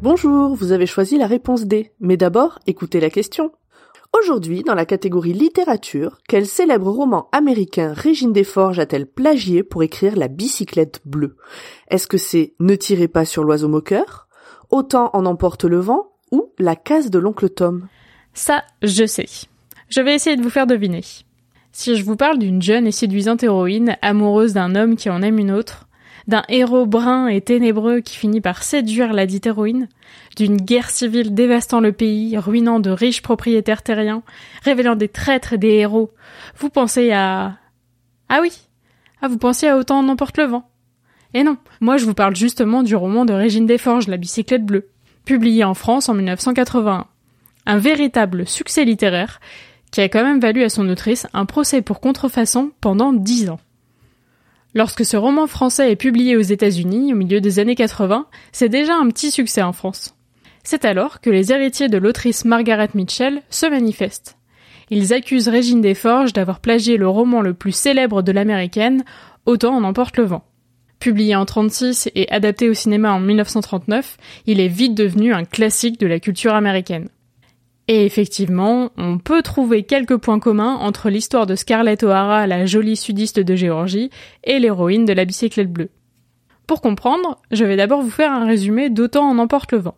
Bonjour, vous avez choisi la réponse D, mais d'abord, écoutez la question. Aujourd'hui, dans la catégorie littérature, quel célèbre roman américain Régine Desforges a-t-elle plagié pour écrire La bicyclette bleue? Est-ce que c'est Ne tirez pas sur l'oiseau moqueur? Autant en emporte le vent ou La case de l'oncle Tom Ça, je sais. Je vais essayer de vous faire deviner. Si je vous parle d'une jeune et séduisante héroïne, amoureuse d'un homme qui en aime une autre, d'un héros brun et ténébreux qui finit par séduire la dite héroïne, d'une guerre civile dévastant le pays, ruinant de riches propriétaires terriens, révélant des traîtres et des héros, vous pensez à... Ah oui Ah vous pensez à Autant en emporte le vent Et non, moi je vous parle justement du roman de Régine Desforges, La bicyclette bleue, publié en France en 1981. Un véritable succès littéraire qui a quand même valu à son autrice un procès pour contrefaçon pendant dix ans. Lorsque ce roman français est publié aux États-Unis au milieu des années 80, c'est déjà un petit succès en France. C'est alors que les héritiers de l'autrice Margaret Mitchell se manifestent. Ils accusent Régine Desforges d'avoir plagié le roman le plus célèbre de l'américaine, Autant en emporte le vent. Publié en 36 et adapté au cinéma en 1939, il est vite devenu un classique de la culture américaine. Et effectivement, on peut trouver quelques points communs entre l'histoire de Scarlett O'Hara, la jolie sudiste de Géorgie, et l'héroïne de la bicyclette bleue. Pour comprendre, je vais d'abord vous faire un résumé d'Autant en emporte le vent.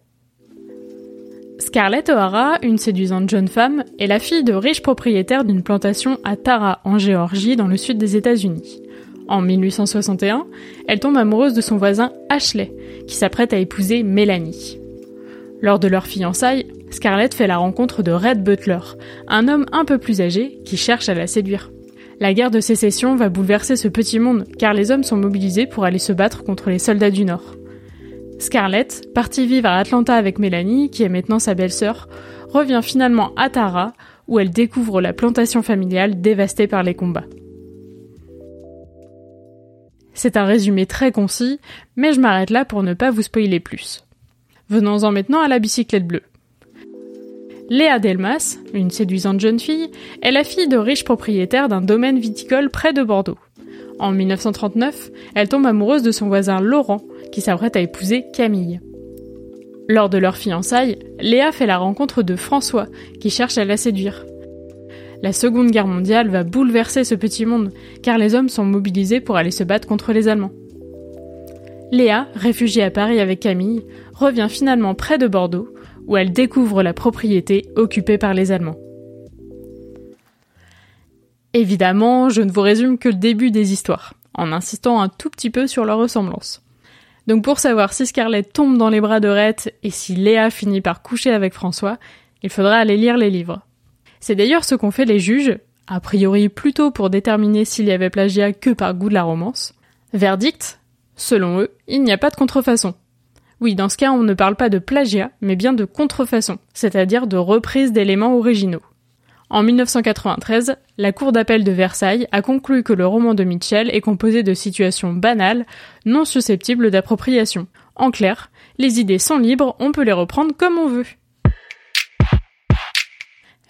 Scarlett O'Hara, une séduisante jeune femme, est la fille de riches propriétaires d'une plantation à Tara, en Géorgie, dans le sud des États-Unis. En 1861, elle tombe amoureuse de son voisin Ashley, qui s'apprête à épouser Mélanie. Lors de leur fiançailles, Scarlett fait la rencontre de Red Butler, un homme un peu plus âgé qui cherche à la séduire. La guerre de sécession va bouleverser ce petit monde car les hommes sont mobilisés pour aller se battre contre les soldats du Nord. Scarlett, partie vivre à Atlanta avec Mélanie, qui est maintenant sa belle-sœur, revient finalement à Tara, où elle découvre la plantation familiale dévastée par les combats. C'est un résumé très concis, mais je m'arrête là pour ne pas vous spoiler plus. Venons-en maintenant à la bicyclette bleue. Léa Delmas, une séduisante jeune fille, est la fille de riches propriétaires d'un domaine viticole près de Bordeaux. En 1939, elle tombe amoureuse de son voisin Laurent, qui s'apprête à épouser Camille. Lors de leur fiançailles, Léa fait la rencontre de François, qui cherche à la séduire. La Seconde Guerre mondiale va bouleverser ce petit monde, car les hommes sont mobilisés pour aller se battre contre les Allemands. Léa, réfugiée à Paris avec Camille, revient finalement près de Bordeaux, où elle découvre la propriété occupée par les Allemands. Évidemment, je ne vous résume que le début des histoires, en insistant un tout petit peu sur leur ressemblance. Donc pour savoir si Scarlett tombe dans les bras de Rhett et si Léa finit par coucher avec François, il faudra aller lire les livres. C'est d'ailleurs ce qu'ont fait les juges, a priori plutôt pour déterminer s'il y avait plagiat que par goût de la romance. Verdict, selon eux, il n'y a pas de contrefaçon. Oui, dans ce cas, on ne parle pas de plagiat, mais bien de contrefaçon, c'est-à-dire de reprise d'éléments originaux. En 1993, la Cour d'appel de Versailles a conclu que le roman de Mitchell est composé de situations banales, non susceptibles d'appropriation. En clair, les idées sont libres, on peut les reprendre comme on veut.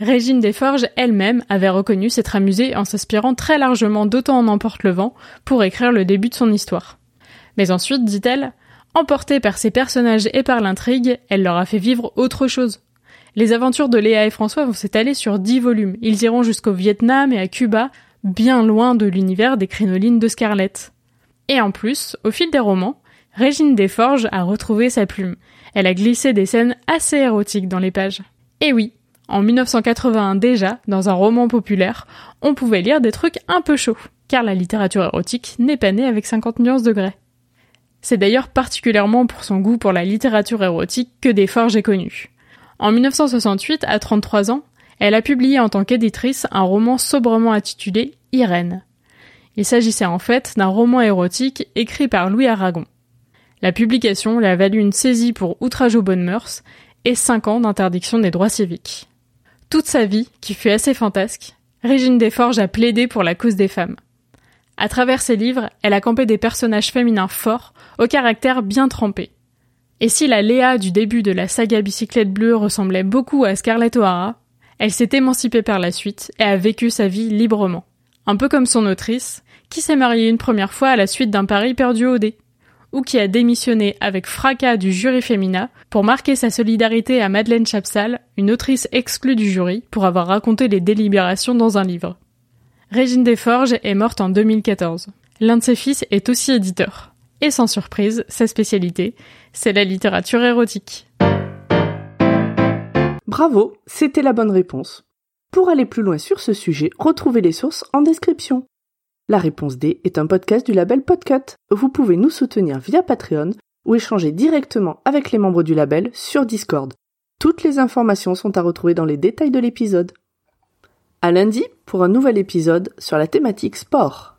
Régine Desforges elle-même avait reconnu s'être amusée en s'inspirant très largement d'Autant en emporte le vent pour écrire le début de son histoire. Mais ensuite, dit-elle, emportée par ses personnages et par l'intrigue, elle leur a fait vivre autre chose. Les aventures de Léa et François vont s'étaler sur dix volumes. Ils iront jusqu'au Vietnam et à Cuba, bien loin de l'univers des crinolines de Scarlett. Et en plus, au fil des romans, Régine Desforges a retrouvé sa plume. Elle a glissé des scènes assez érotiques dans les pages. Et oui, en 1981 déjà, dans un roman populaire, on pouvait lire des trucs un peu chauds, car la littérature érotique n'est pas née avec 50 nuances degrés. C'est d'ailleurs particulièrement pour son goût pour la littérature érotique que Desforges est connue. En 1968, à 33 ans, elle a publié en tant qu'éditrice un roman sobrement intitulé Irène. Il s'agissait en fait d'un roman érotique écrit par Louis Aragon. La publication lui a valu une saisie pour outrage aux bonnes mœurs et 5 ans d'interdiction des droits civiques. Toute sa vie, qui fut assez fantasque, Régine Desforges a plaidé pour la cause des femmes. À travers ses livres, elle a campé des personnages féminins forts, au caractère bien trempé. Et si la Léa du début de la saga Bicyclette Bleue ressemblait beaucoup à Scarlett O'Hara, elle s'est émancipée par la suite et a vécu sa vie librement. Un peu comme son autrice, qui s'est mariée une première fois à la suite d'un pari perdu au dé, ou qui a démissionné avec fracas du jury féminin pour marquer sa solidarité à Madeleine Chapsal, une autrice exclue du jury pour avoir raconté les délibérations dans un livre. Régine Desforges est morte en 2014. L'un de ses fils est aussi éditeur. Et sans surprise, sa spécialité, c'est la littérature érotique. Bravo, c'était la bonne réponse. Pour aller plus loin sur ce sujet, retrouvez les sources en description. La réponse D est un podcast du label Podcut. Vous pouvez nous soutenir via Patreon ou échanger directement avec les membres du label sur Discord. Toutes les informations sont à retrouver dans les détails de l'épisode. À lundi pour un nouvel épisode sur la thématique sport.